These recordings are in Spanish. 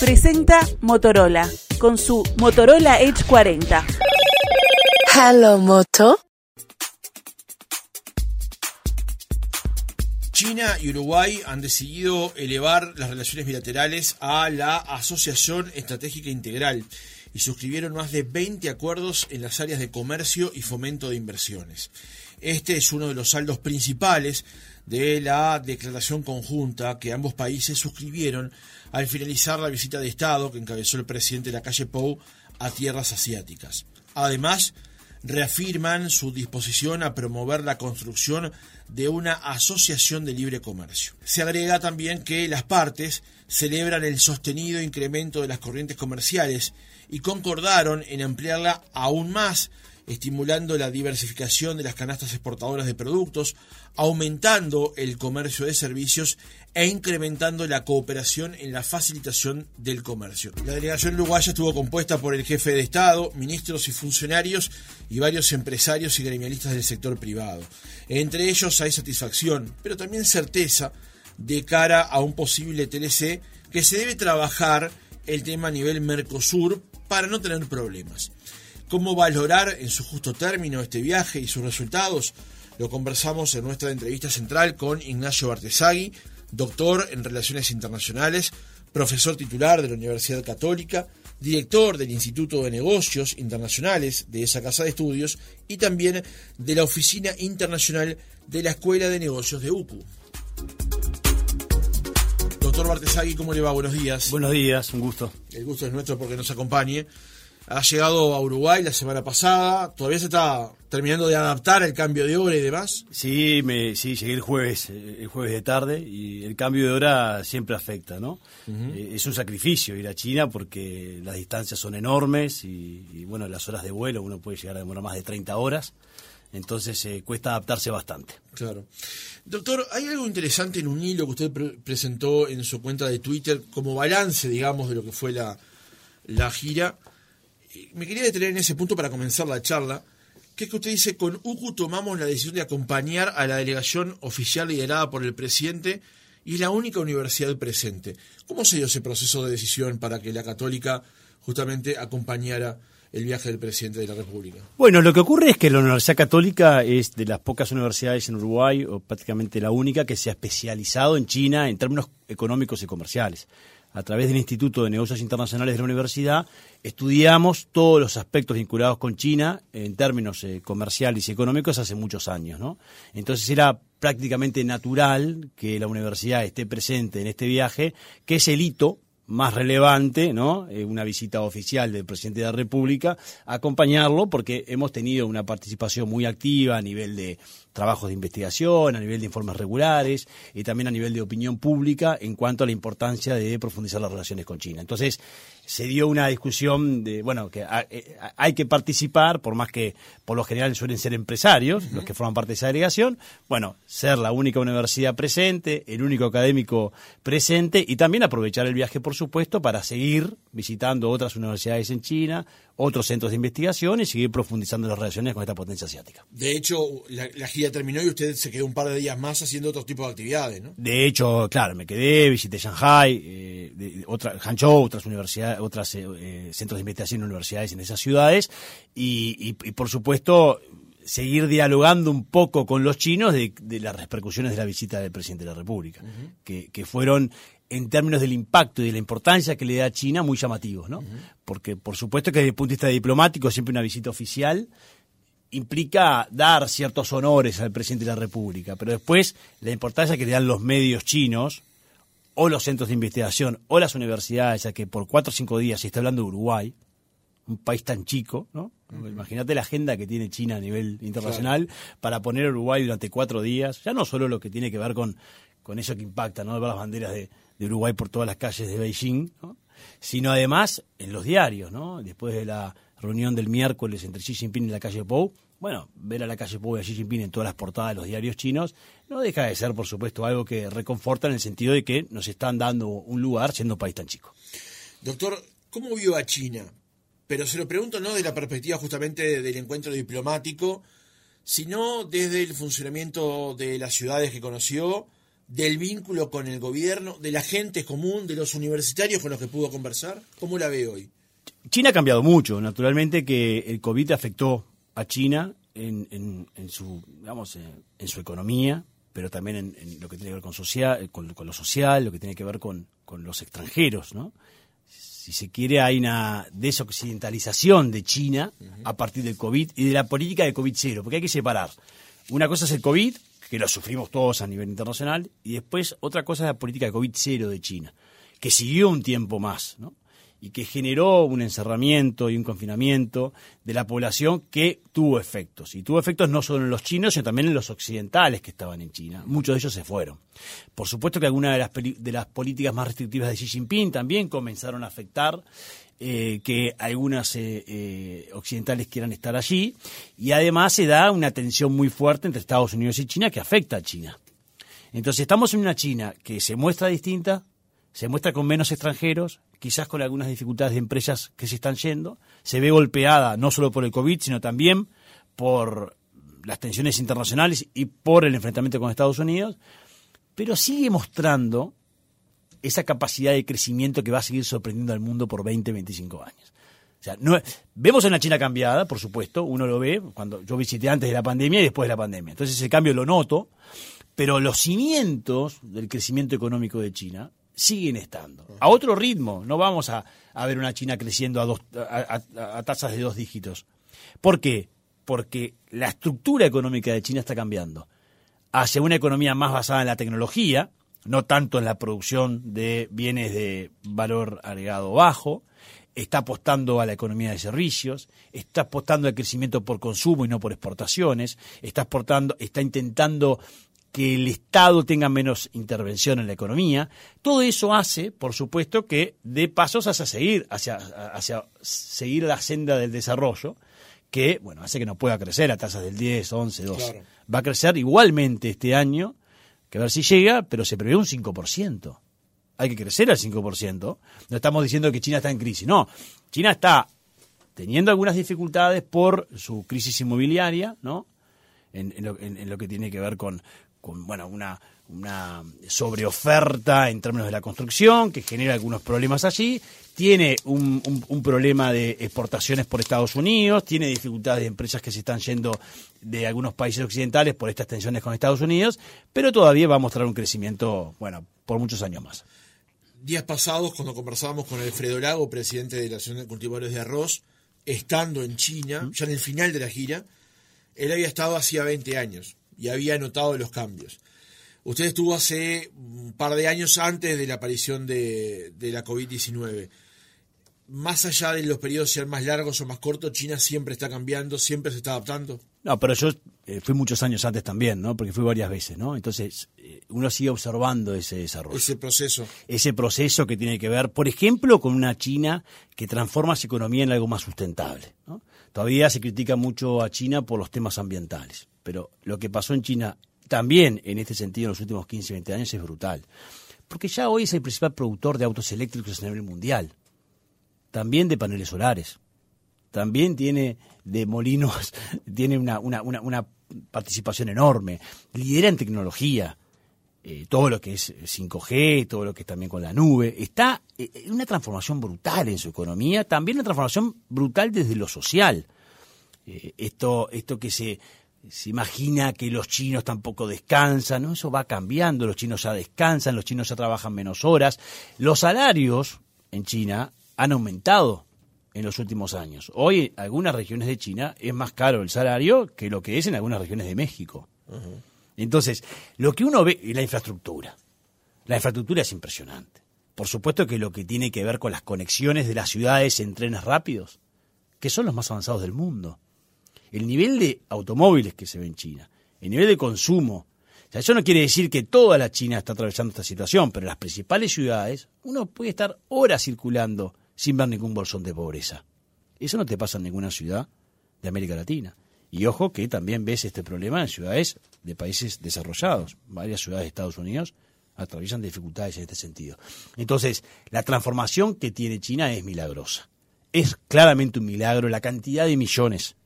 presenta Motorola con su Motorola Edge 40. Hello, Moto. China y Uruguay han decidido elevar las relaciones bilaterales a la Asociación Estratégica Integral y suscribieron más de 20 acuerdos en las áreas de comercio y fomento de inversiones. Este es uno de los saldos principales de la declaración conjunta que ambos países suscribieron al finalizar la visita de Estado que encabezó el presidente de la calle Pou a tierras asiáticas. Además, reafirman su disposición a promover la construcción de una asociación de libre comercio. Se agrega también que las partes celebran el sostenido incremento de las corrientes comerciales y concordaron en ampliarla aún más estimulando la diversificación de las canastas exportadoras de productos, aumentando el comercio de servicios e incrementando la cooperación en la facilitación del comercio. La delegación uruguaya estuvo compuesta por el jefe de Estado, ministros y funcionarios y varios empresarios y gremialistas del sector privado. Entre ellos hay satisfacción, pero también certeza de cara a un posible TLC que se debe trabajar el tema a nivel Mercosur para no tener problemas. ¿Cómo valorar en su justo término este viaje y sus resultados? Lo conversamos en nuestra entrevista central con Ignacio Bartesagui, doctor en Relaciones Internacionales, profesor titular de la Universidad Católica, director del Instituto de Negocios Internacionales de esa casa de estudios y también de la Oficina Internacional de la Escuela de Negocios de UCU. Doctor Bartesagui, ¿cómo le va? Buenos días. Buenos días, un gusto. El gusto es nuestro porque nos acompañe ha llegado a Uruguay la semana pasada, todavía se está terminando de adaptar al cambio de hora y demás. Sí, me, sí, llegué el jueves, eh, el jueves de tarde y el cambio de hora siempre afecta, ¿no? Eh, es un sacrificio ir a China porque las distancias son enormes y, bueno, las horas de vuelo uno puede llegar a demorar más de 30 horas, entonces eh, cuesta adaptarse bastante. Claro. Doctor, hay algo interesante en un hilo que usted presentó en su cuenta de Twitter como balance, digamos, de lo que fue la, la gira me quería detener en ese punto para comenzar la charla, que es que usted dice, con UCU tomamos la decisión de acompañar a la delegación oficial liderada por el presidente y la única universidad presente. ¿Cómo se dio ese proceso de decisión para que la católica justamente acompañara el viaje del presidente de la República? Bueno, lo que ocurre es que la Universidad Católica es de las pocas universidades en Uruguay, o prácticamente la única, que se ha especializado en China en términos económicos y comerciales a través del Instituto de Negocios Internacionales de la Universidad, estudiamos todos los aspectos vinculados con China en términos eh, comerciales y económicos hace muchos años. ¿no? Entonces era prácticamente natural que la universidad esté presente en este viaje, que es el hito más relevante, ¿no? Eh, una visita oficial del presidente de la República, acompañarlo porque hemos tenido una participación muy activa a nivel de trabajos de investigación, a nivel de informes regulares y también a nivel de opinión pública en cuanto a la importancia de profundizar las relaciones con China. Entonces, se dio una discusión de, bueno, que eh, hay que participar, por más que por lo general suelen ser empresarios, los que forman parte de esa delegación, bueno, ser la única universidad presente, el único académico presente y también aprovechar el viaje, por supuesto, para seguir visitando otras universidades en China, otros centros de investigación y seguir profundizando las relaciones con esta potencia asiática. De hecho, la, gira terminó y usted se quedó un par de días más haciendo otro tipo de actividades, ¿no? De hecho, claro, me quedé, visité Shanghai, eh, otra, Hangzhou, otras universidades, otros eh, eh, centros de investigación y universidades en esas ciudades y, por supuesto seguir dialogando un poco con los chinos de, las repercusiones de la visita del presidente de la República, que, que, fueron en términos del impacto y de la importancia que le da a China muy llamativos, ¿no? Porque por supuesto que desde el punto de vista diplomático siempre una visita oficial implica dar ciertos honores al presidente de la República, pero después la importancia que le dan los medios chinos o los centros de investigación o las universidades, ya que por cuatro o cinco días se está hablando de Uruguay, un país tan chico, ¿no? Imagínate la agenda que tiene China a nivel internacional para poner a Uruguay durante cuatro días, ya no solo lo que tiene que ver con, con eso que impacta, ¿no? Ver las banderas de, de Uruguay por todas las calles de Beijing, sino además en los diarios, ¿no? Después de la reunión del miércoles entre Xi Jinping y la calle Pou, bueno, ver a la calle Pou y a Xi Jinping en todas las portadas de los diarios chinos no deja de ser, por supuesto, algo que reconforta en el sentido de que nos están dando un lugar siendo un país tan chico. Doctor, ¿cómo vio a China? Pero se lo pregunto no de la perspectiva justamente del encuentro diplomático, sino desde el funcionamiento de las ciudades que conoció, del vínculo con el gobierno, de la gente común, de los universitarios con los que pudo conversar? ¿Cómo la ve hoy? China ha cambiado mucho, naturalmente que el COVID afectó a China en, su, digamos, en su economía, pero también en, lo que tiene que ver con, social, con, lo social, lo que tiene que ver con, los extranjeros, ¿no? Si se quiere, hay una desoccidentalización de China a partir del COVID y de la política de COVID cero, porque hay que separar. Una cosa es el COVID, que lo sufrimos todos a nivel internacional, y después otra cosa es la política de COVID cero de China, que siguió un tiempo más, ¿no? Y que generó un encerramiento y un confinamiento de la población que tuvo efectos. Y tuvo efectos no solo en los chinos, sino también en los occidentales que estaban en China. Muchos de ellos se fueron. Por supuesto que algunas de las, políticas más restrictivas de Xi Jinping también comenzaron a afectar eh, que algunas eh, eh, occidentales quieran estar allí. Y además se da una tensión muy fuerte entre Estados Unidos y China que afecta a China. Entonces estamos en una China que se muestra distinta, se muestra con menos extranjeros, quizás con algunas dificultades de empresas que se están yendo, se ve golpeada no solo por el COVID, sino también por las tensiones internacionales y por el enfrentamiento con Estados Unidos, pero sigue mostrando esa capacidad de crecimiento que va a seguir sorprendiendo al mundo por 20, 25 años. O sea, no, vemos una China cambiada, por supuesto, uno lo ve cuando yo visité antes de la pandemia y después de la pandemia. Entonces ese cambio lo noto, pero los cimientos del crecimiento económico de China siguen estando. A otro ritmo, no vamos a, ver una China creciendo a, dos, a, tasas de dos dígitos. ¿Por qué? Porque la estructura económica de China está cambiando hacia una economía más basada en la tecnología, no tanto en la producción de bienes de valor agregado bajo, está apostando a la economía de servicios, está apostando al crecimiento por consumo y no por exportaciones, está exportando, está intentando que el Estado tenga menos intervención en la economía. Todo eso hace, por supuesto, que dé pasos hacia seguir, hacia, hacia seguir la senda del desarrollo, que bueno, hace que no pueda crecer a tasas del 10, 11, 12. Va a crecer igualmente este año, que a ver si llega, pero se prevé un 5%. Hay que crecer al 5%. No estamos diciendo que China está en crisis, no. China está teniendo algunas dificultades por su crisis inmobiliaria, ¿no? En, en, lo, que tiene que ver con, con bueno, una, una sobreoferta en términos de la construcción que genera algunos problemas allí, tiene un, un, problema de exportaciones por Estados Unidos, tiene dificultades de empresas que se están yendo de algunos países occidentales por estas tensiones con Estados Unidos, pero todavía va a mostrar un crecimiento, bueno, por muchos años más. Días pasados, cuando conversábamos con Alfredo Lago, presidente de la Asociación de Cultivadores de Arroz, estando en China, ya en el final de la gira, él había estado hacía 20 años y había notado los cambios. Usted estuvo hace un par de años antes de la aparición de, la COVID-19. Más allá de los periodos ser más largos o más cortos, China siempre está cambiando, siempre se está adaptando. No, pero yo eh, fui muchos años antes también, ¿no? Porque fui varias veces, ¿no? Entonces, eh, uno sigue observando ese desarrollo. Ese proceso. Ese proceso que tiene que ver, por ejemplo, con una China que transforma su economía en algo más sustentable, ¿no? Todavía se critica mucho a China por los temas ambientales pero lo que pasó en China también en este sentido en los últimos 15, 20 años es brutal. Porque ya hoy es el principal productor de autos eléctricos a nivel mundial, también de paneles solares, también tiene de molinos, tiene una, una, una, participación enorme, lidera en tecnología, eh, todo lo que es 5G, todo lo que es también con la nube, está en eh, una transformación brutal en su economía, también una transformación brutal desde lo social. Eh, esto, esto que se se imagina que los chinos tampoco descansan, ¿no? Eso va cambiando, los chinos ya descansan, los chinos ya trabajan menos horas. Los salarios en China han aumentado en los últimos años. Hoy en algunas regiones de China es más caro el salario que lo que es en algunas regiones de México. Entonces, lo que uno ve es la infraestructura. La infraestructura es impresionante. Por supuesto que lo que tiene que ver con las conexiones de las ciudades en trenes rápidos, que son los más avanzados del mundo el nivel de automóviles que se ve en China, el nivel de consumo. O sea, eso no quiere decir que toda la China está atravesando esta situación, pero en las principales ciudades uno puede estar horas circulando sin ver ningún bolsón de pobreza. Eso no te pasa en ninguna ciudad de América Latina. Y ojo que también ves este problema en ciudades de países desarrollados. Varias ciudades de Estados Unidos atraviesan dificultades en este sentido. Entonces, la transformación que tiene China es milagrosa. Es claramente un milagro la cantidad de millones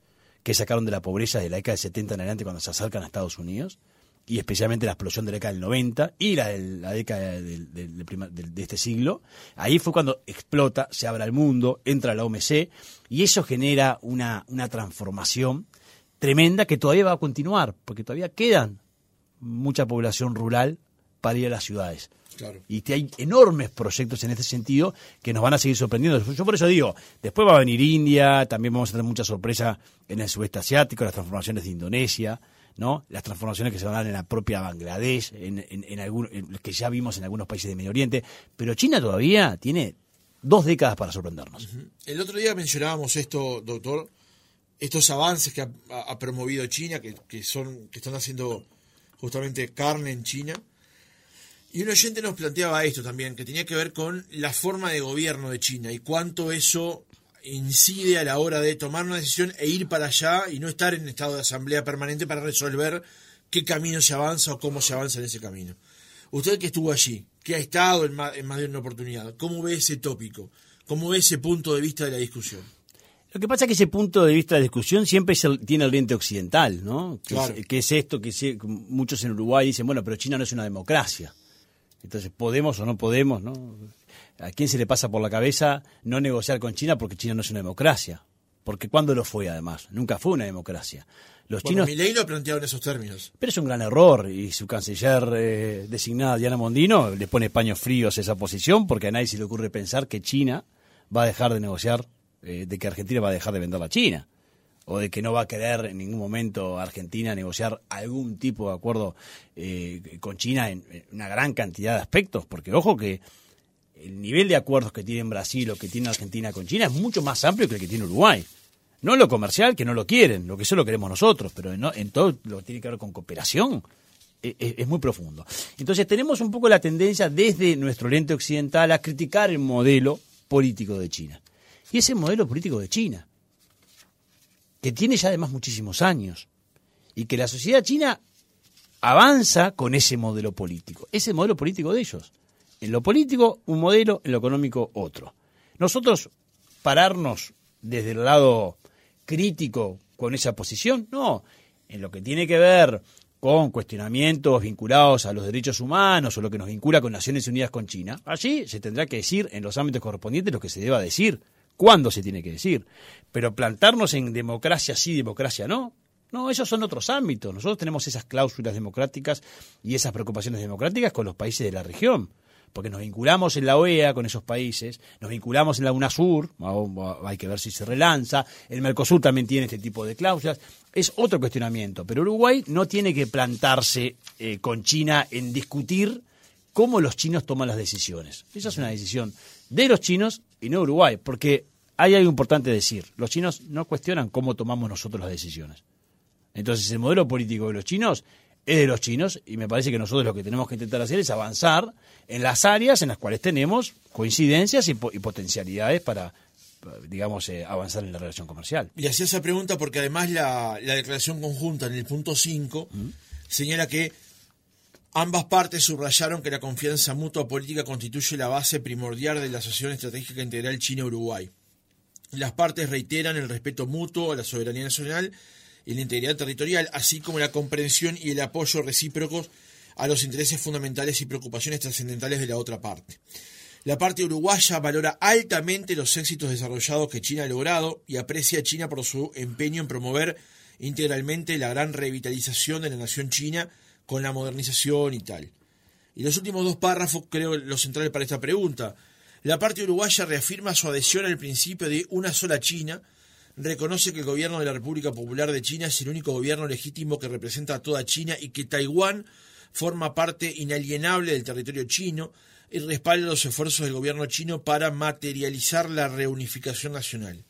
que sacaron de la pobreza de la década de 70 en adelante cuando se acercan a Estados Unidos, y especialmente la explosión de la década del 90 y la, del- la década del- del- del del- de este siglo, ahí fue cuando explota, se abre al mundo, entra la OMC y eso genera una, una transformación tremenda que todavía va a continuar, porque todavía quedan mucha población rural para ir a las ciudades. Claro. Y que hay enormes proyectos en este sentido que nos van a seguir sorprendiendo. Yo por eso digo, después va a venir India, también vamos a tener mucha sorpresa en el sudeste asiático, las transformaciones de Indonesia, ¿no? Las transformaciones que se van a dar en la propia Bangladesh, en, en, en algún- en- que ya vimos en algunos países de Medio Oriente. Pero China todavía tiene dos décadas para sorprendernos. El otro día mencionábamos esto, doctor, estos avances que ha, ha- ha promovido China, que, que son, que están haciendo justamente carne en China. Y un oyente nos planteaba esto también, que tenía que ver con la forma de gobierno de China y cuánto eso incide a la hora de tomar una decisión e ir para allá y no estar en estado de asamblea permanente para resolver qué camino se avanza o cómo se avanza en ese camino. Usted que estuvo allí, que ha estado en más, en más de una oportunidad, ¿cómo ve ese tópico? ¿Cómo ve ese punto de vista de la discusión? Lo que pasa es que ese punto de vista de discusión siempre es el- tiene el lente occidental, ¿no? Que, Claro. es, que es esto que se- muchos en Uruguay dicen, bueno, pero China no es una democracia. Entonces, ¿podemos o no podemos, no? ¿A quién se le pasa por la cabeza no negociar con China porque China no es una democracia? Porque ¿cuándo lo fue, además? Nunca fue una democracia. Los Bueno, chinos... Milei lo en esos términos. Pero es un gran error y su canciller eh, designada Diana Mondino le pone paños fríos a esa posición porque a nadie se le ocurre pensar que China va a dejar de negociar, eh, de que Argentina va a dejar de vender a China o de que no va a querer en ningún momento Argentina negociar algún tipo de acuerdo eh, con China en, una gran cantidad de aspectos, porque ojo que el nivel de acuerdos que tiene Brasil o que tiene Argentina con China es mucho más amplio que el que tiene Uruguay. No en lo comercial, que no lo quieren, lo que eso lo queremos nosotros, pero en, todo lo que tiene que ver con cooperación e- e- es, muy profundo. Entonces tenemos un poco la tendencia desde nuestro lente occidental a criticar el modelo político de China. Y ese modelo político de China, que tiene ya además muchísimos años, y que la sociedad china avanza con ese modelo político, ese modelo político de ellos. En lo político, un modelo, en lo económico, otro. Nosotros pararnos desde el lado crítico con esa posición, no. En lo que tiene que ver con cuestionamientos vinculados a los derechos humanos o lo que nos vincula con Naciones Unidas con China, allí se tendrá que decir en los ámbitos correspondientes lo que se deba decir, cuándo se tiene que decir. Pero plantarnos en democracia sí, democracia no, no, esos son otros ámbitos. Nosotros tenemos esas cláusulas democráticas y esas preocupaciones democráticas con los países de la región, porque nos vinculamos en la OEA con esos países, nos vinculamos en la UNASUR, hay que ver si se relanza, el Mercosur también tiene este tipo de cláusulas, es otro cuestionamiento, pero Uruguay no tiene que plantarse eh, con China en discutir cómo los chinos toman las decisiones. Esa es una decisión de los chinos y no Uruguay, porque hay algo importante decir, los chinos no cuestionan cómo tomamos nosotros las decisiones. Entonces el modelo político de los chinos es de los chinos y me parece que nosotros lo que tenemos que intentar hacer es avanzar en las áreas en las cuales tenemos coincidencias y, po y potencialidades para, digamos, eh, avanzar en la relación comercial. Y hacía esa pregunta porque además la, la declaración conjunta en el punto 5 ¿Mm? señala que ambas partes subrayaron que la confianza mutua política constituye la base primordial de la Asociación Estratégica Integral China-Uruguay. Las partes reiteran el respeto mutuo a la soberanía nacional y la integridad territorial, así como la comprensión y el apoyo recíprocos a los intereses fundamentales y preocupaciones trascendentales de la otra parte. La parte uruguaya valora altamente los éxitos desarrollados que China ha logrado y aprecia a China por su empeño en promover integralmente la gran revitalización de la nación china con la modernización y tal. Y los últimos dos párrafos creo los centrales para esta pregunta. La parte uruguaya reafirma su adhesión al principio de una sola China, reconoce que el gobierno de la República Popular de China es el único gobierno legítimo que representa a toda China y que Taiwán forma parte inalienable del territorio chino y respalda los esfuerzos del gobierno chino para materializar la reunificación nacional.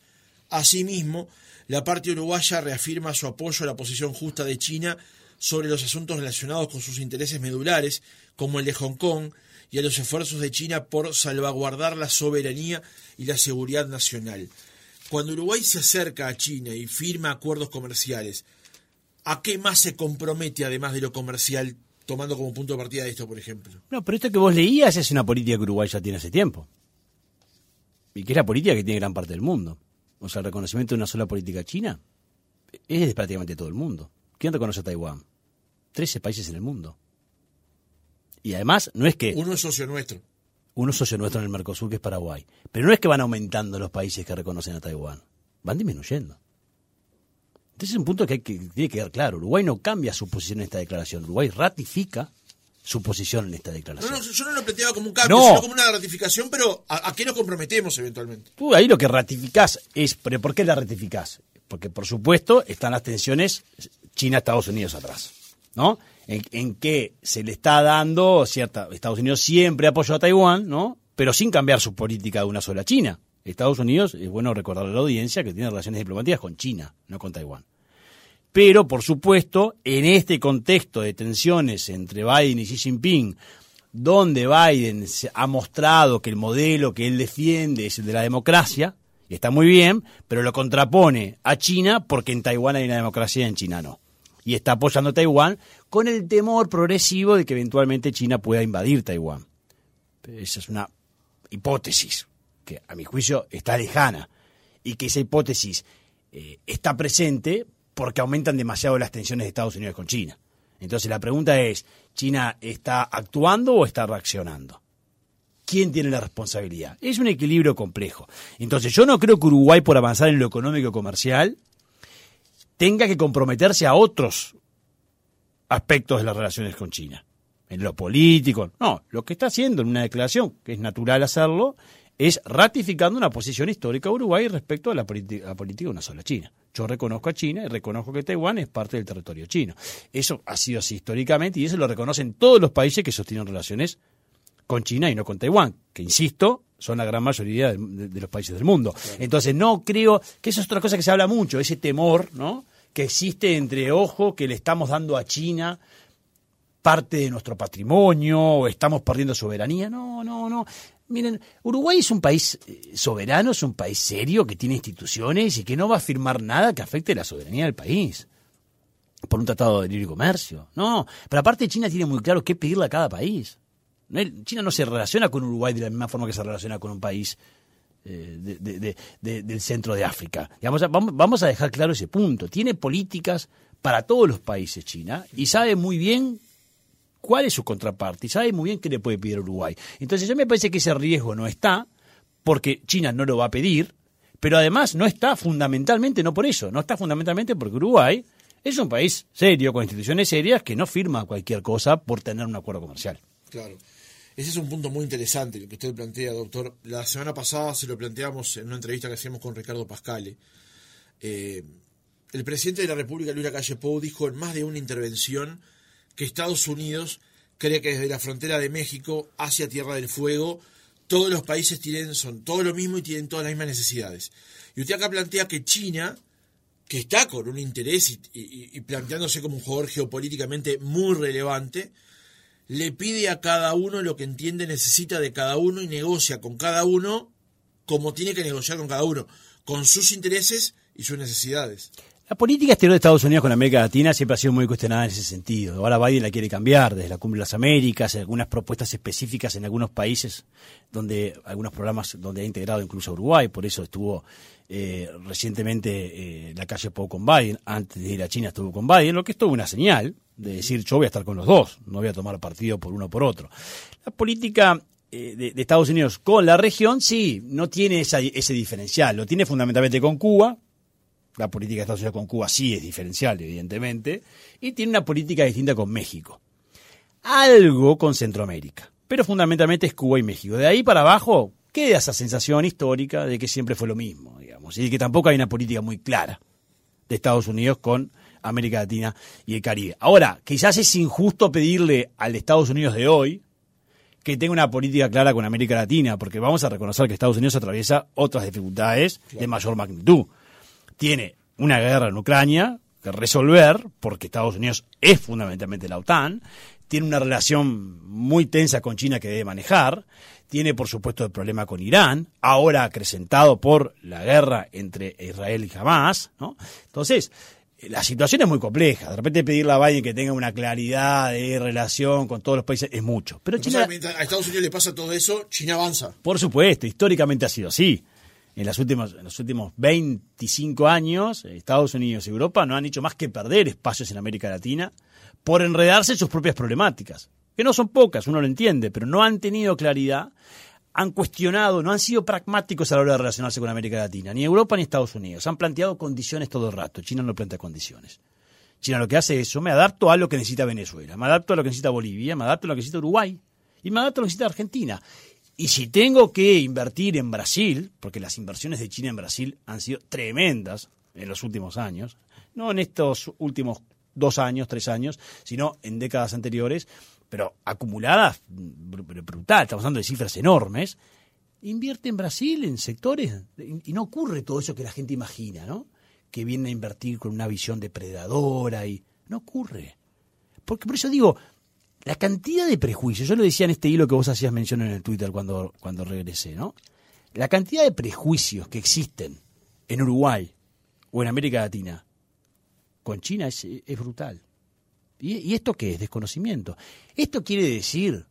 Asimismo, la parte uruguaya reafirma su apoyo a la posición justa de China sobre los asuntos relacionados con sus intereses medulares, como el de Hong Kong, y a los esfuerzos de China por salvaguardar la soberanía y la seguridad nacional. Cuando Uruguay se acerca a China y firma acuerdos comerciales, ¿a qué más se compromete además de lo comercial, tomando como punto de partida esto, por ejemplo? No, pero esto que vos leías es una política que Uruguay ya tiene hace tiempo. Y que es la política que tiene gran parte del mundo. O sea, el reconocimiento de una sola política china es de prácticamente todo el mundo. ¿Quién reconoce a Taiwán? 13 países en el mundo. Y además, no es que Uno es socio nuestro. uno es socio nuestro en el Mercosur, que es Paraguay, pero no es que van aumentando los países que reconocen a Taiwán, van disminuyendo. Entonces es un punto que, hay que tiene que quedar claro. Uruguay no cambia su posición en esta declaración. Uruguay ratifica su posición en esta No, declaración. no, yo no lo planteaba como un cambio, No. sino como una ratificación, pero ¿a, a qué nos comprometemos eventualmente? Tú ahí lo que ratificás es, pero ¿por qué la ratificás? Porque por supuesto están las tensiones China-Estados Unidos atrás, ¿no? En, en que se le está dando cierta, Estados Unidos siempre apoyó a Taiwán, ¿no? Pero sin cambiar su política de una sola China. Estados Unidos, es bueno recordarle a la audiencia que tiene relaciones diplomáticas con China, no con Taiwán. Pero, por supuesto, en este contexto de tensiones entre Biden y Xi Jinping, donde Biden ha mostrado que el modelo que él defiende es el de la democracia, y está muy bien, pero lo contrapone a China porque en Taiwán hay una democracia y en China no. Y está apoyando a Taiwán con el temor progresivo de que eventualmente China pueda invadir Taiwán. Esa es una hipótesis que a mi juicio está lejana y que esa hipótesis eh, está presente porque aumentan demasiado las tensiones de Estados Unidos con China. Entonces la pregunta es, ¿China está actuando o está reaccionando? ¿Quién tiene la responsabilidad? Es un equilibrio complejo. Entonces yo no creo que Uruguay por avanzar en lo económico y comercial tenga que comprometerse a otros aspectos de las relaciones con China. En lo político. No, lo que está haciendo en una declaración, que es natural hacerlo, es ratificando una posición histórica de Uruguay respecto a la, política de una sola China. Yo reconozco a China y reconozco que Taiwán es parte del territorio chino. Eso ha sido así históricamente y eso lo reconocen todos los países que sostienen relaciones con China y no con Taiwán, que insisto, son la gran mayoría de, los países del mundo. Entonces no creo que eso es otra cosa que se habla mucho, ese temor, ¿no? que existe entre ojo que le estamos dando a China parte de nuestro patrimonio o estamos perdiendo soberanía. No, no, no. Miren, Uruguay es un país eh, soberano, es un país serio que tiene instituciones y que no va a firmar nada que afecte la soberanía del país por un tratado de libre comercio. No, pero aparte China tiene muy claro qué pedirle a cada país. China no se relaciona con Uruguay de la misma forma que se relaciona con un país eh, de- de- de- de- del centro de África. Vamos, a dejar claro ese punto. Tiene políticas para todos los países China y sabe muy bien cuál es su contraparte y sabe muy bien qué le puede pedir Uruguay. Entonces yo me parece que ese riesgo no está porque China no lo va a pedir, pero además no está fundamentalmente, no por eso, no está fundamentalmente porque Uruguay es un país serio, con instituciones serias, que no firma cualquier cosa por tener un acuerdo comercial. Claro. Ese es un punto muy interesante el que usted plantea, doctor. La semana pasada se lo planteamos en una entrevista que hacíamos con Ricardo Pascale. Eh, el presidente de la República, Luis Lacalle Pou, dijo en más de una intervención que Estados Unidos cree que desde la frontera de México hacia Tierra del Fuego todos los países tienen, son todo lo mismo y tienen todas las mismas necesidades. Y usted acá plantea que China, que está con un interés y, y- y planteándose como un jugador geopolíticamente muy relevante, le pide a cada uno lo que entiende necesita de cada uno y negocia con cada uno como tiene que negociar con cada uno, con sus intereses y sus necesidades. La política exterior de Estados Unidos con América Latina siempre ha sido muy cuestionada en ese sentido. Ahora Biden la quiere cambiar desde la Cumbre de las Américas, algunas propuestas específicas en algunos países, donde algunos programas donde ha integrado incluso a Uruguay, por eso estuvo eh, recientemente eh, la calle Pou con Biden, antes de ir a China estuvo con Biden, lo que es toda una señal de decir yo voy a estar con los dos, no voy a tomar partido por uno o por otro. La política eh, de, de Estados Unidos con la región, sí, no tiene esa- ese diferencial, lo tiene fundamentalmente con Cuba, la política de Estados Unidos con Cuba sí es diferencial, evidentemente, y tiene una política distinta con México. Algo con Centroamérica, pero fundamentalmente es Cuba y México. De ahí para abajo queda esa sensación histórica de que siempre fue lo mismo, digamos, y de que tampoco hay una política muy clara de Estados Unidos con América Latina y el Caribe. Ahora, quizás es injusto pedirle al Estados Unidos de hoy que tenga una política clara con América Latina, porque vamos a reconocer que Estados Unidos atraviesa otras dificultades de mayor magnitud tiene una guerra en Ucrania que resolver, porque Estados Unidos es fundamentalmente la OTAN, tiene una relación muy tensa con China que debe manejar, tiene por supuesto el problema con Irán, ahora acrecentado por la guerra entre Israel y Hamas, ¿no? Entonces, eh, la situación es muy compleja. De repente pedirle a Biden que tenga una claridad de relación con todos los países es mucho. Pero China, a Estados Unidos le pasa todo eso, China avanza. por supuesto, históricamente ha sido así. En, las últimas, en los últimos 25 años, Estados Unidos y Europa no han hecho más que perder espacios en América Latina por enredarse en sus propias problemáticas, que no son pocas, uno lo entiende, pero no han tenido claridad, han cuestionado, no han sido pragmáticos a la hora de relacionarse con América Latina, ni Europa ni Estados Unidos. Han planteado condiciones todo el rato. China no plantea condiciones. China lo que hace es eso, me adapto a lo que necesita Venezuela, me adapto a lo que necesita Bolivia, me adapto a lo que necesita Uruguay y me adapto a lo que necesita Argentina. Y si tengo que invertir en Brasil, porque las inversiones de China en Brasil han sido tremendas en los últimos años, no en estos últimos dos años, tres años, sino en décadas anteriores, pero acumuladas brutal, estamos hablando de cifras enormes, invierte en Brasil en sectores y no ocurre todo eso que la gente imagina, ¿no? Que viene a invertir con una visión depredadora y no ocurre. Porque por eso digo, la cantidad de prejuicios, yo lo decía en este hilo que vos hacías mención en el Twitter cuando, cuando regresé, ¿no? La cantidad de prejuicios que existen en Uruguay o en América Latina con China es, brutal. ¿Y, ¿Y, esto qué es? Desconocimiento. ¿Esto quiere decir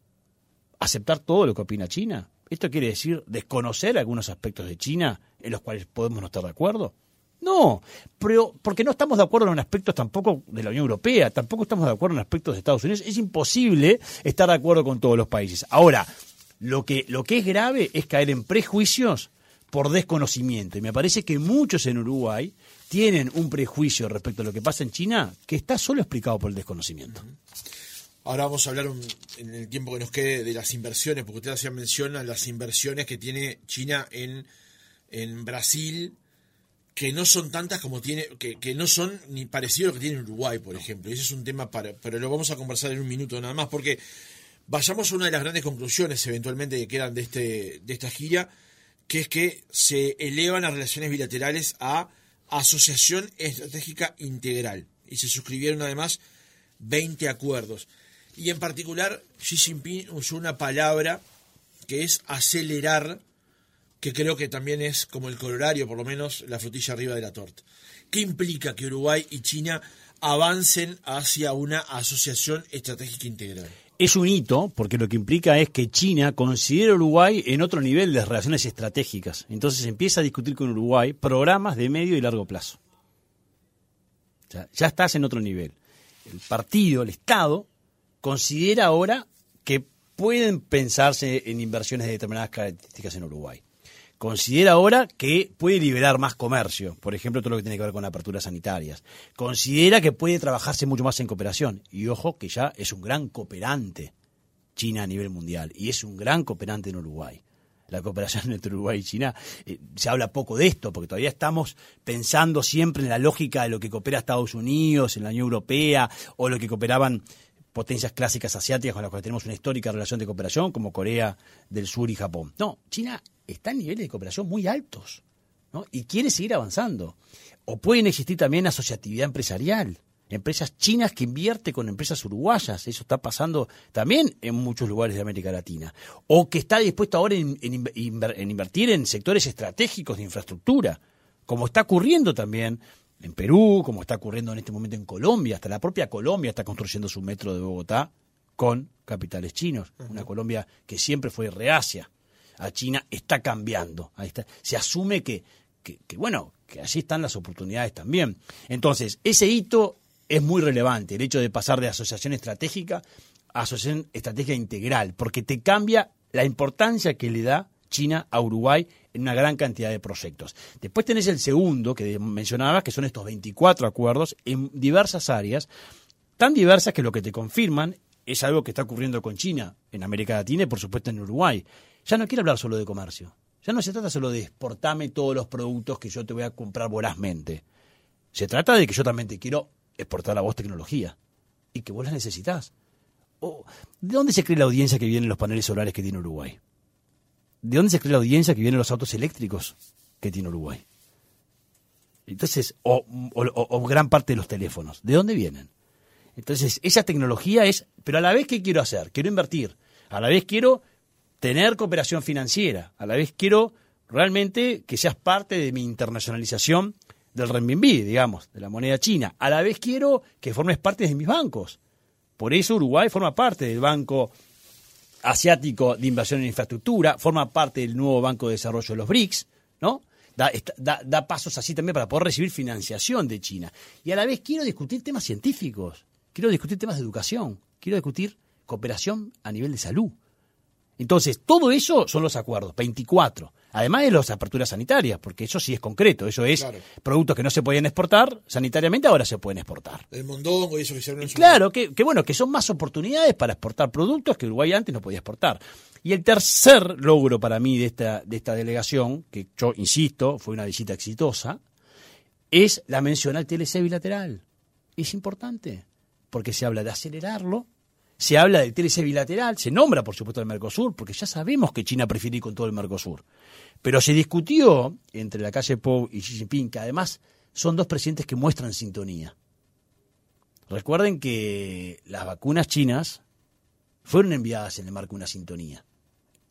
aceptar todo lo que opina China? ¿Esto quiere decir desconocer algunos aspectos de China en los cuales podemos no estar de acuerdo? No, pero porque no estamos de acuerdo en aspectos tampoco de la Unión Europea, tampoco estamos de acuerdo en aspectos de Estados Unidos. Es imposible estar de acuerdo con todos los países. Ahora, lo que, lo que es grave es caer en prejuicios por desconocimiento. Y me parece que muchos en Uruguay tienen un prejuicio respecto a lo que pasa en China que está solo explicado por el desconocimiento. Ahora vamos a hablar en el tiempo que nos quede de las inversiones, porque usted hacía mención a las inversiones que tiene China en, en Brasil, que no son tantas como tiene, que, que, no son ni parecido a lo que tiene Uruguay, por ejemplo. ese es un tema para, pero lo vamos a conversar en un minuto nada más, porque vayamos a una de las grandes conclusiones eventualmente que quedan de este, de esta gira, que es que se elevan las relaciones bilaterales a asociación estratégica integral. Y se suscribieron además 20 acuerdos. Y en particular, Xi Jinping usó una palabra que es acelerar que creo que también es como el colorario, por lo menos, la frutilla arriba de la torta. ¿Qué implica que Uruguay y China avancen hacia una asociación estratégica integral? Es un hito, porque lo que implica es que China considera a Uruguay en otro nivel de relaciones estratégicas. Entonces empieza a discutir con Uruguay programas de medio y largo plazo. ya estás en otro nivel. El partido, el Estado, considera ahora que pueden pensarse en inversiones de determinadas características en Uruguay considera ahora que puede liberar más comercio, por ejemplo, todo lo que tiene que ver con aperturas sanitarias. Considera que puede trabajarse mucho más en cooperación. Y ojo que ya es un gran cooperante China a nivel mundial y es un gran cooperante en Uruguay. La cooperación entre Uruguay y China, eh, se habla poco de esto, porque todavía estamos pensando siempre en la lógica de lo que coopera Estados Unidos, en la Unión Europea, o lo que cooperaban potencias clásicas asiáticas con las cuales tenemos una histórica relación de cooperación, como Corea del Sur y Japón. No, China está en niveles de cooperación muy altos ¿no? y quiere seguir avanzando. O pueden existir también asociatividad empresarial, empresas chinas que invierten con empresas uruguayas, eso está pasando también en muchos lugares de América Latina. O que está dispuesto ahora en, en invertir en sectores estratégicos de infraestructura, como está ocurriendo también en Perú, como está ocurriendo en este momento en Colombia, hasta la propia Colombia está construyendo su metro de Bogotá con capitales chinos, una Colombia que siempre fue reacia a China está cambiando. Ahí está. Se asume que, que, bueno, que allí están las oportunidades también. Entonces, ese hito es muy relevante, el hecho de pasar de asociación estratégica a asociación estratégica integral, porque te cambia la importancia que le da China a Uruguay en una gran cantidad de proyectos. Después tenés el segundo que mencionabas, que son estos 24 acuerdos en diversas áreas, tan diversas que lo que te confirman es algo que está ocurriendo con China en América Latina y por supuesto en Uruguay. Ya no quiero hablar solo de comercio. Ya no se trata solo de exportarme todos los productos que yo te voy a comprar vorazmente. Se trata de que yo también te quiero exportar a vos tecnología y que vos la necesitas. ¿De dónde se cree la audiencia que vienen los paneles solares que tiene Uruguay? ¿De dónde se cree la audiencia que vienen los autos eléctricos que tiene Uruguay? Entonces, o, o, gran parte de los teléfonos, ¿de dónde vienen? Entonces, esa tecnología es, pero a la vez, ¿qué quiero hacer? Quiero invertir. A la vez quiero tener cooperación financiera. A la vez quiero realmente que seas parte de mi internacionalización del renminbi, digamos, de la moneda china. A la vez quiero que formes parte de mis bancos. Por eso Uruguay forma parte del Banco Asiático de Inversión en Infraestructura, forma parte del nuevo Banco de Desarrollo de los BRICS, ¿no? Da, da- da pasos así también para poder recibir financiación de China. Y a la vez quiero discutir temas científicos, quiero discutir temas de educación, quiero discutir cooperación a nivel de salud. Entonces, todo eso son los acuerdos, 24. Además de las aperturas sanitarias, porque eso sí es concreto, eso es Claro. productos que no se podían exportar sanitariamente, ahora se pueden exportar. El mondongo y eso que se hablan en Claro, que, que bueno, que son más oportunidades para exportar productos que Uruguay antes no podía exportar. Y el tercer logro para mí de esta, de esta delegación, que yo insisto, fue una visita exitosa, es la mención al TLC bilateral. Es importante, porque se habla de acelerarlo, se habla del TLC bilateral, se nombra por supuesto el Mercosur, porque ya sabemos que China prefiere ir con todo el Mercosur. Pero se discutió entre la calle Pou y Xi Jinping, que además son dos presidentes que muestran sintonía. Recuerden que las vacunas chinas fueron enviadas en el marco de una sintonía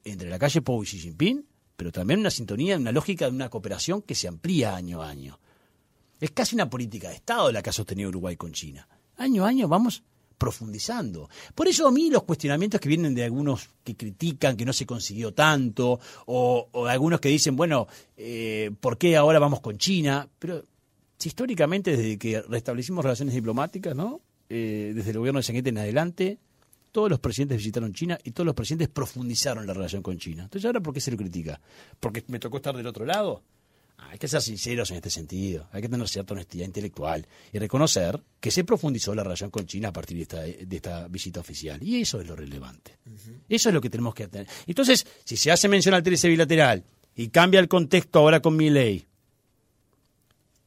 entre la calle Pou y Xi Jinping, pero también una sintonía, una lógica de una cooperación que se amplía año a año. Es casi una política de Estado la que ha sostenido Uruguay con China. Año a año vamos profundizando. Por eso a mí los cuestionamientos que vienen de algunos que critican que no se consiguió tanto, o, o algunos que dicen, bueno, eh, ¿por qué ahora vamos con China? Pero si históricamente desde que restablecimos relaciones diplomáticas, ¿no? Eh, desde el gobierno de Sanguete en adelante, todos los presidentes visitaron China y todos los presidentes profundizaron la relación con China. Entonces, ¿ahora por qué se lo critica? ¿Porque me tocó estar del otro lado? Ah, hay que ser sinceros en este sentido, hay que tener cierta honestidad intelectual y reconocer que se profundizó la relación con China a partir de esta, de esta visita oficial. Y eso es lo relevante. Eso es lo que tenemos que tener. Entonces, si se hace mención al TLC bilateral y cambia el contexto ahora con mi ley,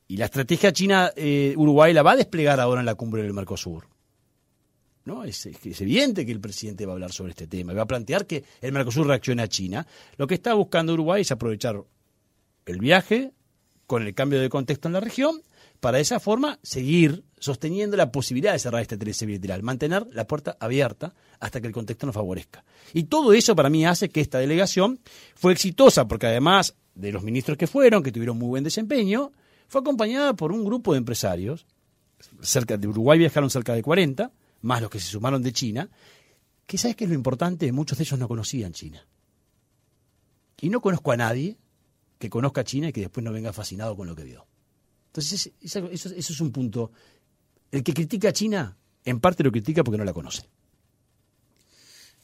y la estrategia China-Uruguay la va a desplegar ahora en la cumbre del Mercosur. ¿no? Es, es, es evidente que el presidente va a hablar sobre este tema y va a plantear que el Mercosur reaccione a China. Lo que está buscando Uruguay es aprovechar el viaje con el cambio de contexto en la región para de esa forma seguir sosteniendo la posibilidad de cerrar este TLC bilateral, mantener la puerta abierta hasta que el contexto nos favorezca. Y todo eso para mí hace que esta delegación fue exitosa, porque además de los ministros que fueron, que tuvieron muy buen desempeño, fue acompañada por un grupo de empresarios, cerca de Uruguay viajaron cerca de 40, más los que se sumaron de China, que sabes qué es lo importante, muchos de ellos no conocían China. Y no conozco a nadie que conozca China y que después no venga fascinado con lo que vio. Entonces, eso, eso, eso es un punto. El que critica a China, en parte lo critica porque no la conoce.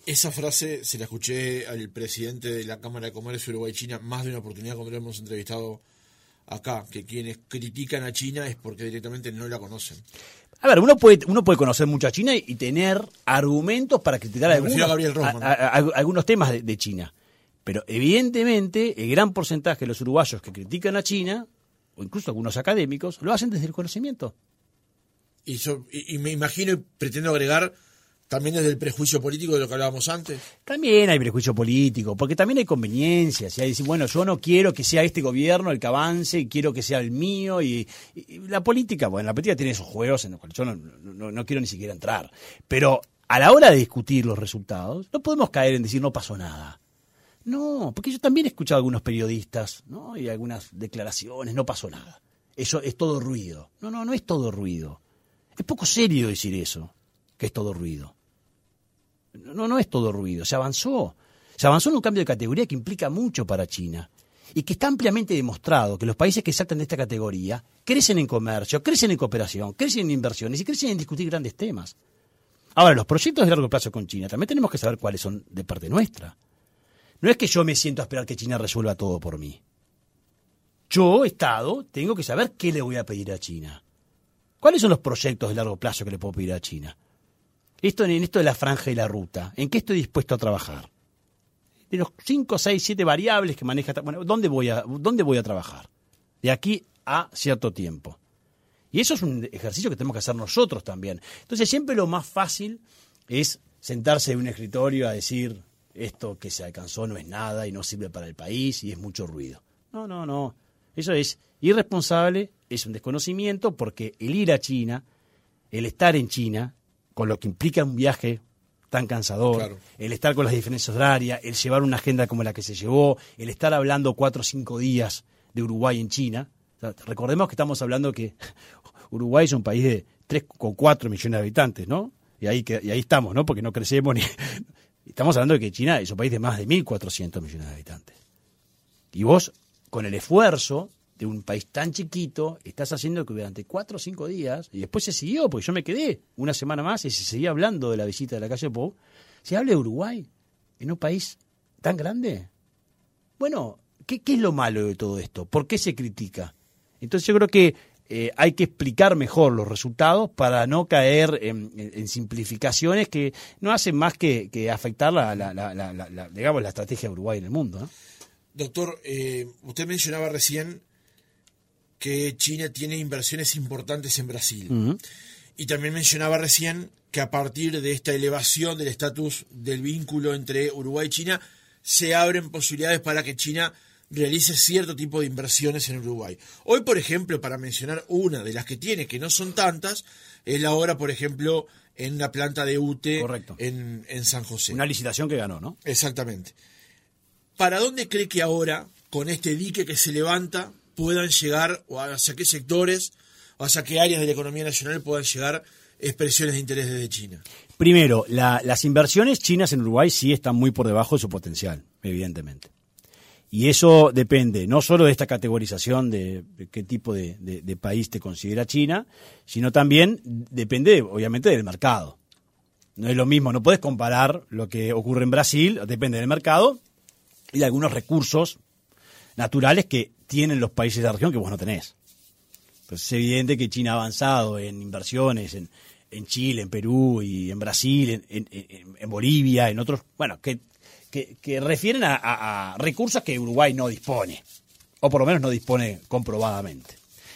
Esa frase se la escuché al presidente de la Cámara de Comercio Uruguay-China más de una oportunidad cuando lo hemos entrevistado acá, que quienes critican a China es porque directamente no la conocen. A ver, uno puede, uno puede conocer mucho a China y tener argumentos para criticar algunos, a Gabriel Rossmann. a- a- a- algunos temas de, de China. Pero evidentemente el gran porcentaje de los uruguayos que critican a China, o incluso algunos académicos, lo hacen desde el conocimiento. Y, yo- y- y me imagino y pretendo agregar también desde el prejuicio político de lo que hablábamos antes. También hay prejuicio político, porque también hay conveniencias. Y hay decir, bueno, yo no quiero que sea este gobierno el que avance, y quiero que sea el mío. Y, y la política, bueno, la política tiene esos juegos en los cuales yo no, no- no quiero ni siquiera entrar. Pero a la hora de discutir los resultados, no podemos caer en decir no pasó nada. No, porque yo también he escuchado a algunos periodistas ¿no? y algunas declaraciones, no pasó nada. Eso es todo ruido. No, no, no es todo ruido. Es poco serio decir eso, que es todo ruido. No, no es todo ruido, se avanzó. Se avanzó en un cambio de categoría que implica mucho para China y que está ampliamente demostrado que los países que saltan de esta categoría crecen en comercio, crecen en cooperación, crecen en inversiones y crecen en discutir grandes temas. Ahora, los proyectos de largo plazo con China también tenemos que saber cuáles son de parte nuestra. No es que yo me siento a esperar que China resuelva todo por mí. Yo, Estado, tengo que saber qué le voy a pedir a China. ¿Cuáles son los proyectos de largo plazo que le puedo pedir a China? Esto en esto de la franja y la ruta, ¿en qué estoy dispuesto a trabajar? De los 5, 6, 7 variables que maneja, ¿dónde voy a dónde voy a trabajar? De aquí a cierto tiempo. Y eso es un ejercicio que tenemos que hacer nosotros también. Entonces, siempre lo más fácil es sentarse en un escritorio a decir esto que se alcanzó no es nada y no sirve para el país y es mucho ruido. No, no, no. Eso es irresponsable, es un desconocimiento porque el ir a China, el estar en China, con lo que implica un viaje tan cansador, Claro. el estar con las diferencias horarias, el llevar una agenda como la que se llevó, el estar hablando cuatro o cinco días de Uruguay en China. O sea, recordemos que estamos hablando que Uruguay es un país de 3,4 millones de habitantes, ¿no? Y ahí, que- y ahí estamos, ¿no? Porque no crecemos ni... Estamos hablando de que China es un país de más de 1.400 millones de habitantes. Y vos con el esfuerzo de un país tan chiquito, estás haciendo que durante cuatro o cinco días, y después se siguió, porque yo me quedé una semana más y se seguía hablando de la visita de la calle Pou, se habla de Uruguay en un país tan grande. Bueno, ¿qué, ¿qué es lo malo de todo esto? ¿Por qué se critica? Entonces yo creo que eh, hay que explicar mejor los resultados para no caer en, en- en simplificaciones que no hacen más que, que afectar la, la- digamos, la estrategia de Uruguay en el mundo. ¿no? Doctor, eh, usted mencionaba recién que China tiene inversiones importantes en Brasil. Y también mencionaba recién que a partir de esta elevación del estatus del vínculo entre Uruguay y China, se abren posibilidades para que China realice cierto tipo de inversiones en Uruguay. Hoy, por ejemplo, para mencionar una de las que tiene, que no son tantas, es la obra, por ejemplo, en la planta de UTE Correcto. en, en San José. Una licitación que ganó, ¿no? Exactamente. ¿Para dónde cree que ahora, con este dique que se levanta, puedan llegar, o hacia qué sectores, o hacia qué áreas de la economía nacional puedan llegar expresiones de interés desde China? Primero, la- las inversiones chinas en Uruguay sí están muy por debajo de su potencial, evidentemente. Y eso depende no solo de esta categorización de, qué tipo de, país te considera China, sino también depende, obviamente, del mercado. No es lo mismo, no puedes comparar lo que ocurre en Brasil, depende del mercado y de algunos recursos naturales que tienen los países de la región que vos no tenés. Entonces es evidente que China ha avanzado en inversiones en, en Chile, en Perú y en Brasil, en, en- en- en Bolivia, en otros, bueno, que, que, que refieren a, a- a recursos que Uruguay no dispone, o por lo menos no dispone comprobadamente.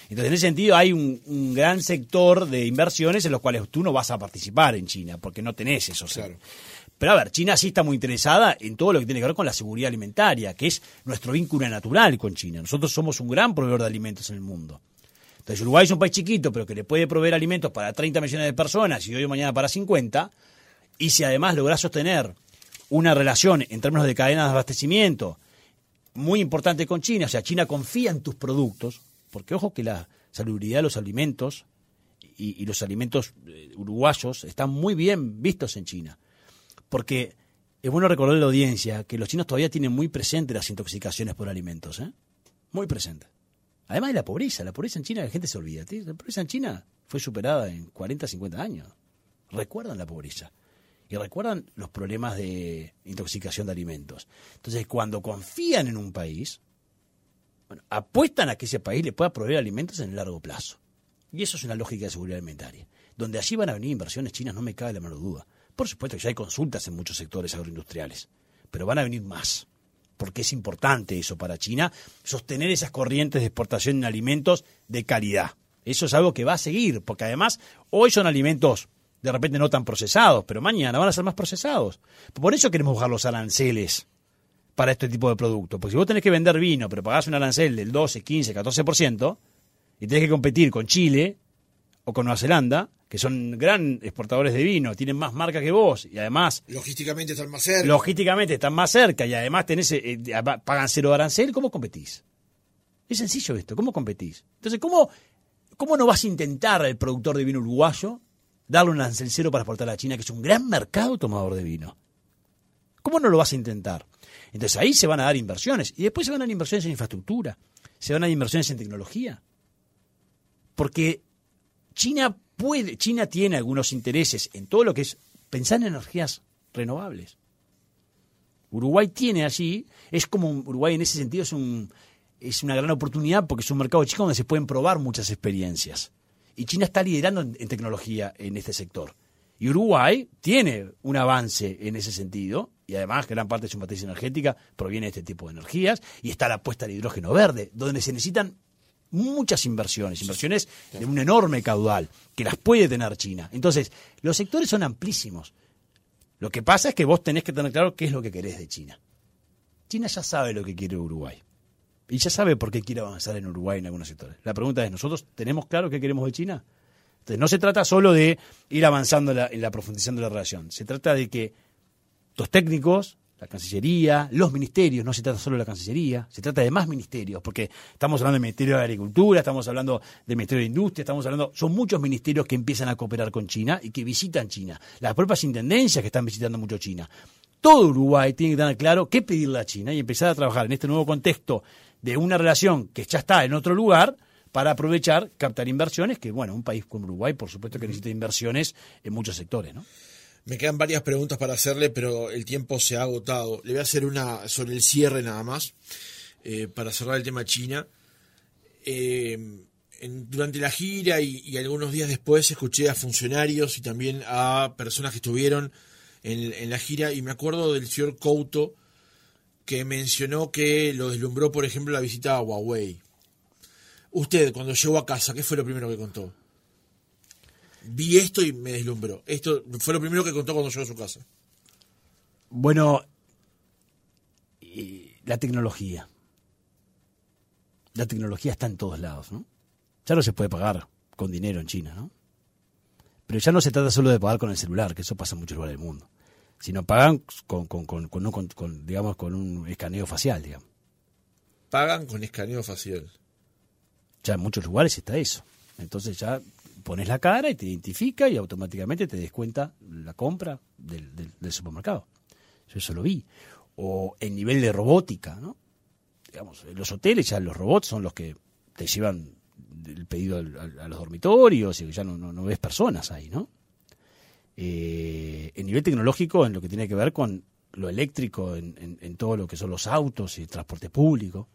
Entonces, en ese sentido, hay un, un gran sector de inversiones en los cuales tú no vas a participar en China, porque no tenés esos. Claro. Pero a ver, China sí está muy interesada en todo lo que tiene que ver con la seguridad alimentaria, que es nuestro vínculo natural con China. Nosotros somos un gran proveedor de alimentos en el mundo. Entonces, Uruguay es un país chiquito, pero que le puede proveer alimentos para 30 millones de personas y hoy o mañana para 50. Y si además lográs sostener una relación en términos de cadenas de abastecimiento muy importante con China, o sea, China confía en tus productos, porque ojo que la salubridad de los alimentos y, y los alimentos eh, uruguayos están muy bien vistos en China. Porque es bueno recordar a la audiencia que los chinos todavía tienen muy presentes las intoxicaciones por alimentos, ¿eh? Muy presentes. Además de la pobreza, la pobreza en China la gente se olvida. La pobreza en China fue superada en 40, 50 años. Recuerdan la pobreza. Y recuerdan los problemas de intoxicación de alimentos. Entonces, cuando confían en un país, bueno, apuestan a que ese país le pueda proveer alimentos en el largo plazo. Y eso es una lógica de seguridad alimentaria. Donde allí van a venir inversiones chinas, no me cabe la menor duda. Por supuesto que ya hay consultas en muchos sectores agroindustriales, pero van a venir más. Porque es importante eso para China, sostener esas corrientes de exportación en alimentos de calidad. Eso es algo que va a seguir, porque además hoy son alimentos de repente no tan procesados, pero mañana van a ser más procesados. Por eso queremos bajar los aranceles para este tipo de productos. Porque si vos tenés que vender vino, pero pagás un arancel del 12, 15, 14%, y tenés que competir con Chile o con Nueva Zelanda, que son gran exportadores de vino, tienen más marca que vos, y además Logísticamente están más cerca. logísticamente están más cerca, y además tenés, eh, eh, pagan cero de arancel, ¿cómo competís? Es sencillo esto, ¿cómo competís? Entonces, ¿cómo, ¿cómo no vas a intentar al productor de vino uruguayo darle un arancel cero para exportar a China, que es un gran mercado tomador de vino? ¿Cómo no lo vas a intentar? Entonces ahí se van a dar inversiones. Y después se van a dar inversiones en infraestructura. Se van a dar inversiones en tecnología. Porque China puede, China tiene algunos intereses en todo lo que es pensar en energías renovables. Uruguay tiene allí, es como Uruguay en ese sentido es un es una gran oportunidad porque es un mercado chico donde se pueden probar muchas experiencias. Y China está liderando en, en tecnología en este sector. Y Uruguay tiene un avance en ese sentido, y además gran parte de su matriz energética proviene de este tipo de energías, y está la apuesta al hidrógeno verde, donde se necesitan muchas inversiones, inversiones de un enorme caudal, que las puede tener China. Entonces, los sectores son amplísimos. Lo que pasa es que vos tenés que tener claro qué es lo que querés de China. China ya sabe lo que quiere Uruguay. Y ya sabe por qué quiere avanzar en Uruguay en algunos sectores. La pregunta es, ¿nosotros tenemos claro qué queremos de China? Entonces, no se trata solo de ir avanzando en la, profundización de la relación. Se trata de que los técnicos, la Cancillería, los ministerios, no se trata solo de la Cancillería, se trata de más ministerios, porque estamos hablando del Ministerio de Agricultura, estamos hablando del Ministerio de Industria, estamos hablando, son muchos ministerios que empiezan a cooperar con China y que visitan China. Las propias intendencias que están visitando mucho China. todo Uruguay tiene que tener claro qué pedirle a China y empezar a trabajar en este nuevo contexto de una relación que ya está en otro lugar para aprovechar, captar inversiones, que bueno, un país como Uruguay por supuesto que necesita inversiones en muchos sectores, ¿no? Me quedan varias preguntas para hacerle, pero el tiempo se ha agotado. Le voy a hacer una sobre el cierre nada más, eh, para cerrar el tema China. Eh, durante la gira y, algunos días después escuché a funcionarios y también a personas que estuvieron en, la gira y me acuerdo del señor Couto que mencionó que lo deslumbró, por ejemplo, la visita a Huawei. Usted, cuando llegó a casa, ¿qué fue lo primero que contó? Vi esto y me deslumbró. Esto fue lo primero que contó cuando llegó a su casa. Bueno, la tecnología. La tecnología está en todos lados, ¿no? Ya no se puede pagar con dinero en China, ¿no? Pero ya no se trata solo de pagar con el celular, que eso pasa en muchos lugares del mundo, sino pagan con, con, con, con, digamos, con un escaneo facial, digamos. Pagan con escaneo facial. Ya en muchos lugares está eso. Entonces ya pones la cara y te identifica y automáticamente te descuenta la compra del, del, supermercado. Yo eso lo vi. O el nivel de robótica, ¿no? Digamos, en los hoteles ya los robots son los que te llevan el pedido a, los dormitorios y ya no, no, ves personas ahí, ¿no? Eh, el nivel tecnológico en lo que tiene que ver con lo eléctrico, en, en, todo lo que son los autos y el transporte público.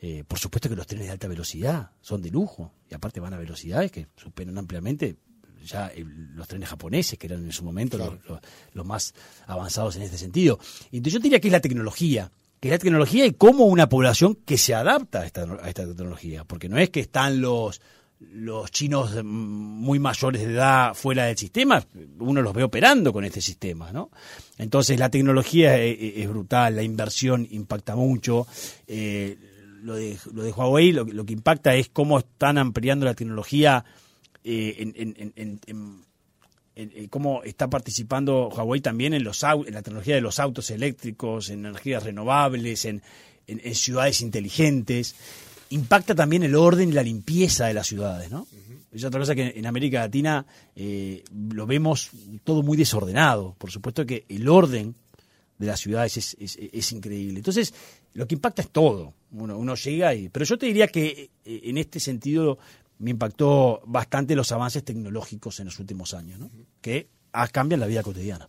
Eh, por supuesto que los trenes de alta velocidad son de lujo y aparte van a velocidades que superan ampliamente ya los trenes japoneses, que eran en su momento los, los, más avanzados en este sentido. Entonces yo diría que es la tecnología que es la tecnología y cómo una población que se adapta a esta, a esta tecnología, porque no es que están los los chinos muy mayores de edad fuera del sistema, uno los ve operando con este sistema, ¿no? Entonces la tecnología es, brutal, la inversión impacta mucho, eh, lo, de, lo de Huawei lo, que impacta es cómo están ampliando la tecnología eh, en, en, en cómo está participando Huawei también en, los, en la tecnología de los autos eléctricos, en energías renovables, en, ciudades inteligentes. Impacta también el orden y la limpieza de las ciudades, ¿no? Es otra cosa que en América Latina eh, lo vemos todo muy desordenado. Por supuesto que el orden de las ciudades es, es, increíble. Entonces, lo que impacta es todo. Uno, uno llega y... Pero yo te diría que eh, en este sentido me impactó bastante los avances tecnológicos en los últimos años, ¿no? que cambian la vida cotidiana.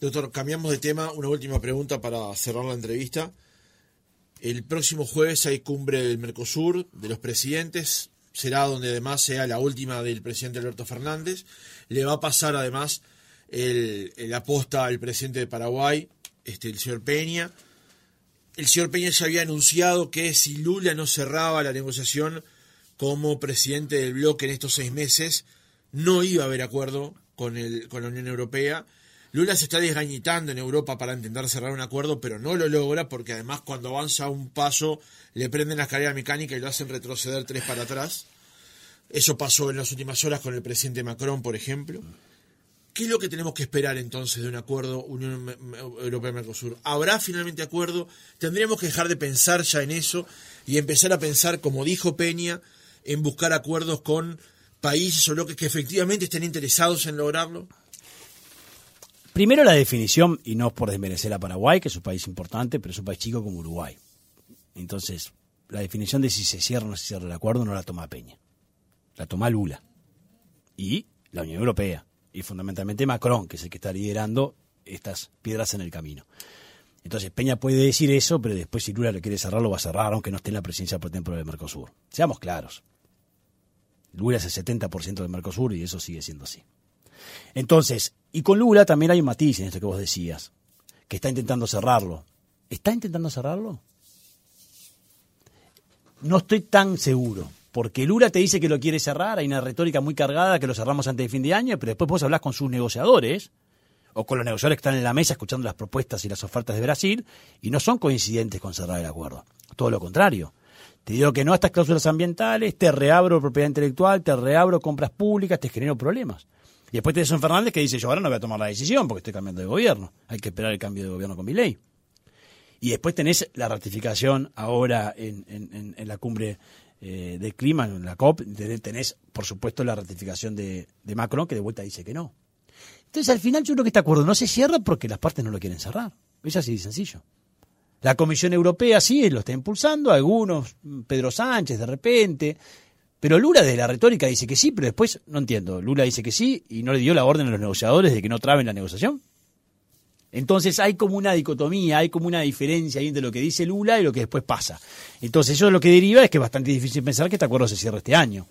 Doctor, cambiamos de tema. Una última pregunta para cerrar la entrevista. El próximo jueves hay cumbre del Mercosur de los presidentes. Será donde además sea la última del presidente Alberto Fernández. Le va a pasar además el, el aposta al presidente de Paraguay, este, el señor Peña. El señor Peña ya había anunciado que si Lula no cerraba la negociación como presidente del bloque en estos seis meses, no iba a haber acuerdo con, el, con la Unión Europea. Lula se está desgañitando en Europa para intentar cerrar un acuerdo, pero no lo logra porque además cuando avanza un paso le prenden la escalera mecánica y lo hacen retroceder tres para atrás. Eso pasó en las últimas horas con el presidente Macron, por ejemplo. ¿Qué es lo que tenemos que esperar entonces de un acuerdo Unión Europea-Mercosur? ¿Habrá finalmente acuerdo? ¿Tendríamos que dejar de pensar ya en eso y empezar a pensar, como dijo Peña, en buscar acuerdos con países o bloques que efectivamente estén interesados en lograrlo? Primero la definición, y no por desmerecer a Paraguay, que es un país importante, pero es un país chico como Uruguay. Entonces, la definición de si se cierra o no se cierra el acuerdo no la toma Peña, la toma Lula y la Unión Europea, y fundamentalmente Macron, que es el que está liderando estas piedras en el camino. Entonces Peña puede decir eso, pero después si Lula le quiere cerrar, lo va a cerrar, aunque no esté en la presidencia por tiempo del Mercosur. Seamos claros. Lula es el 70% del Mercosur y eso sigue siendo así. Entonces, y con Lula también hay un matiz en esto que vos decías, que está intentando cerrarlo. ¿Está intentando cerrarlo? No estoy tan seguro, porque Lula te dice que lo quiere cerrar, hay una retórica muy cargada que lo cerramos antes de fin de año, pero después vos hablar con sus negociadores o con los negociadores que están en la mesa escuchando las propuestas y las ofertas de Brasil y no son coincidentes con cerrar el acuerdo. Todo lo contrario. Te digo que no a estas cláusulas ambientales, te reabro propiedad intelectual, te reabro compras públicas, te genero problemas. Y después tenés a Fernández que dice, yo ahora no voy a tomar la decisión porque estoy cambiando de gobierno. Hay que esperar el cambio de gobierno con mi ley. Y después tenés la ratificación ahora en, la cumbre eh, del clima, en la COP, tenés, por supuesto, la ratificación de, de Macron, que de vuelta dice que no. Entonces, al final, yo creo que este acuerdo no se cierra porque las partes no lo quieren cerrar. Es así de sencillo. La Comisión Europea sí lo está impulsando, algunos, Pedro Sánchez de repente, pero Lula de la retórica dice que sí, pero después no entiendo. Lula dice que sí y no le dio la orden a los negociadores de que no traben la negociación. Entonces hay como una dicotomía, hay como una diferencia ahí entre lo que dice Lula y lo que después pasa. Entonces eso lo que deriva es que es bastante difícil pensar que este acuerdo se cierre este año.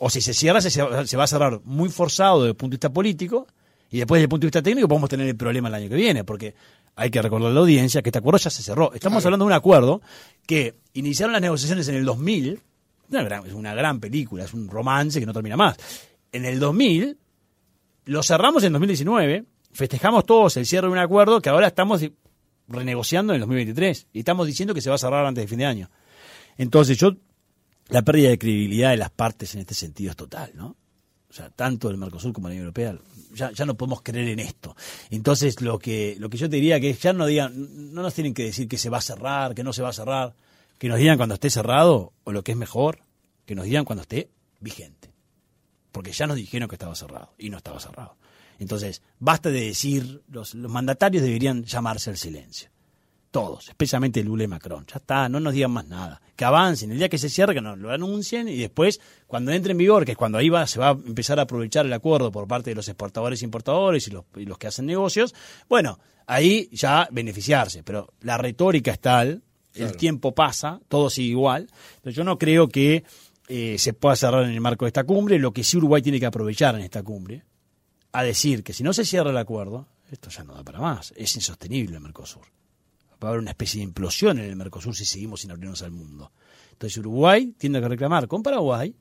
O si se cierra, se, va a cerrar muy forzado desde el punto de vista político y después desde el punto de vista técnico podemos tener el problema el año que viene, porque hay que recordar a la audiencia que este acuerdo ya se cerró. Estamos hablando de un acuerdo que iniciaron las negociaciones en el 2000, es una gran película, es un romance que no termina más. En el 2000, lo cerramos en 2019, festejamos todos el cierre de un acuerdo que ahora estamos renegociando en el 2023 y estamos diciendo que se va a cerrar antes de fin de año. Entonces, yo, la pérdida de credibilidad de las partes en este sentido es total, ¿no? O sea, tanto el Mercosur como la Unión Europea, ya, ya no podemos creer en esto. Entonces, lo que, lo que yo te diría que ya no digan, no nos tienen que decir que se va a cerrar, que no se va a cerrar, que nos digan cuando esté cerrado, o lo que es mejor, que nos digan cuando esté vigente. Porque ya nos dijeron que estaba cerrado, y no estaba cerrado. Entonces, basta de decir, los, los mandatarios deberían llamarse al silencio todos, especialmente Lula y Macron. Ya está, no nos digan más nada. Que avancen, el día que se cierre, que lo anuncien y después, cuando entre en vigor, que es cuando ahí va, se va a empezar a aprovechar el acuerdo por parte de los exportadores e importadores y los, y los que hacen negocios, bueno, ahí ya beneficiarse. Pero la retórica es tal, el tiempo pasa, todo sigue igual. Entonces yo no creo que eh, se pueda cerrar en el marco de esta cumbre. Lo que sí Uruguay tiene que aprovechar en esta cumbre, a decir que si no se cierra el acuerdo, esto ya no da para más, es insostenible el Mercosur va a haber una especie de implosión en el Mercosur si seguimos sin abrirnos al mundo. Entonces Uruguay tiene que reclamar con Paraguay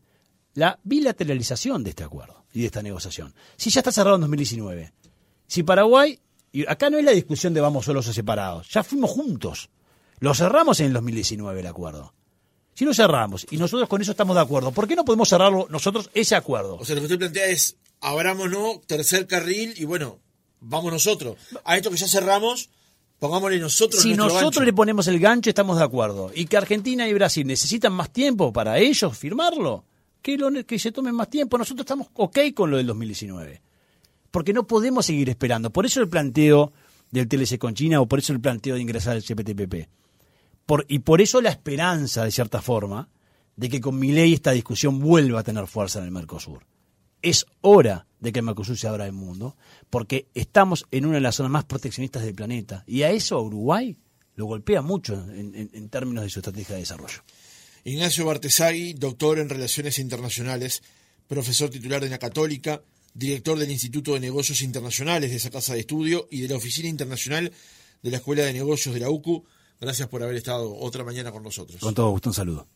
la bilateralización de este acuerdo y de esta negociación. Si ya está cerrado en 2019, si Paraguay, y acá no es la discusión de vamos solos o separados, ya fuimos juntos, lo cerramos en el 2019 el acuerdo. Si lo cerramos y nosotros con eso estamos de acuerdo, ¿por qué no podemos cerrarlo nosotros ese acuerdo? O sea, lo que usted plantea es, abrámonos, tercer carril y bueno, vamos nosotros. A esto que ya cerramos, Pongámosle nosotros Si nosotros le ponemos el gancho, estamos de acuerdo. Y que Argentina y Brasil necesitan más tiempo para ellos firmarlo, que, lo, que se tomen más tiempo. Nosotros estamos ok con lo del 2019. Porque no podemos seguir esperando. Por eso el planteo del TLC con China o por eso el planteo de ingresar al CPTPP. Y por eso la esperanza, de cierta forma, de que con mi ley esta discusión vuelva a tener fuerza en el Mercosur es hora de que el Mercosur se abra al mundo, porque estamos en una de las zonas más proteccionistas del planeta. Y a eso a Uruguay lo golpea mucho en, términos de su estrategia de desarrollo. Ignacio Bartesagui, doctor en Relaciones Internacionales, profesor titular de la Católica, director del Instituto de Negocios Internacionales de esa casa de estudio y de la Oficina Internacional de la Escuela de Negocios de la UCU. Gracias por haber estado otra mañana con nosotros. Con todo gusto, un saludo.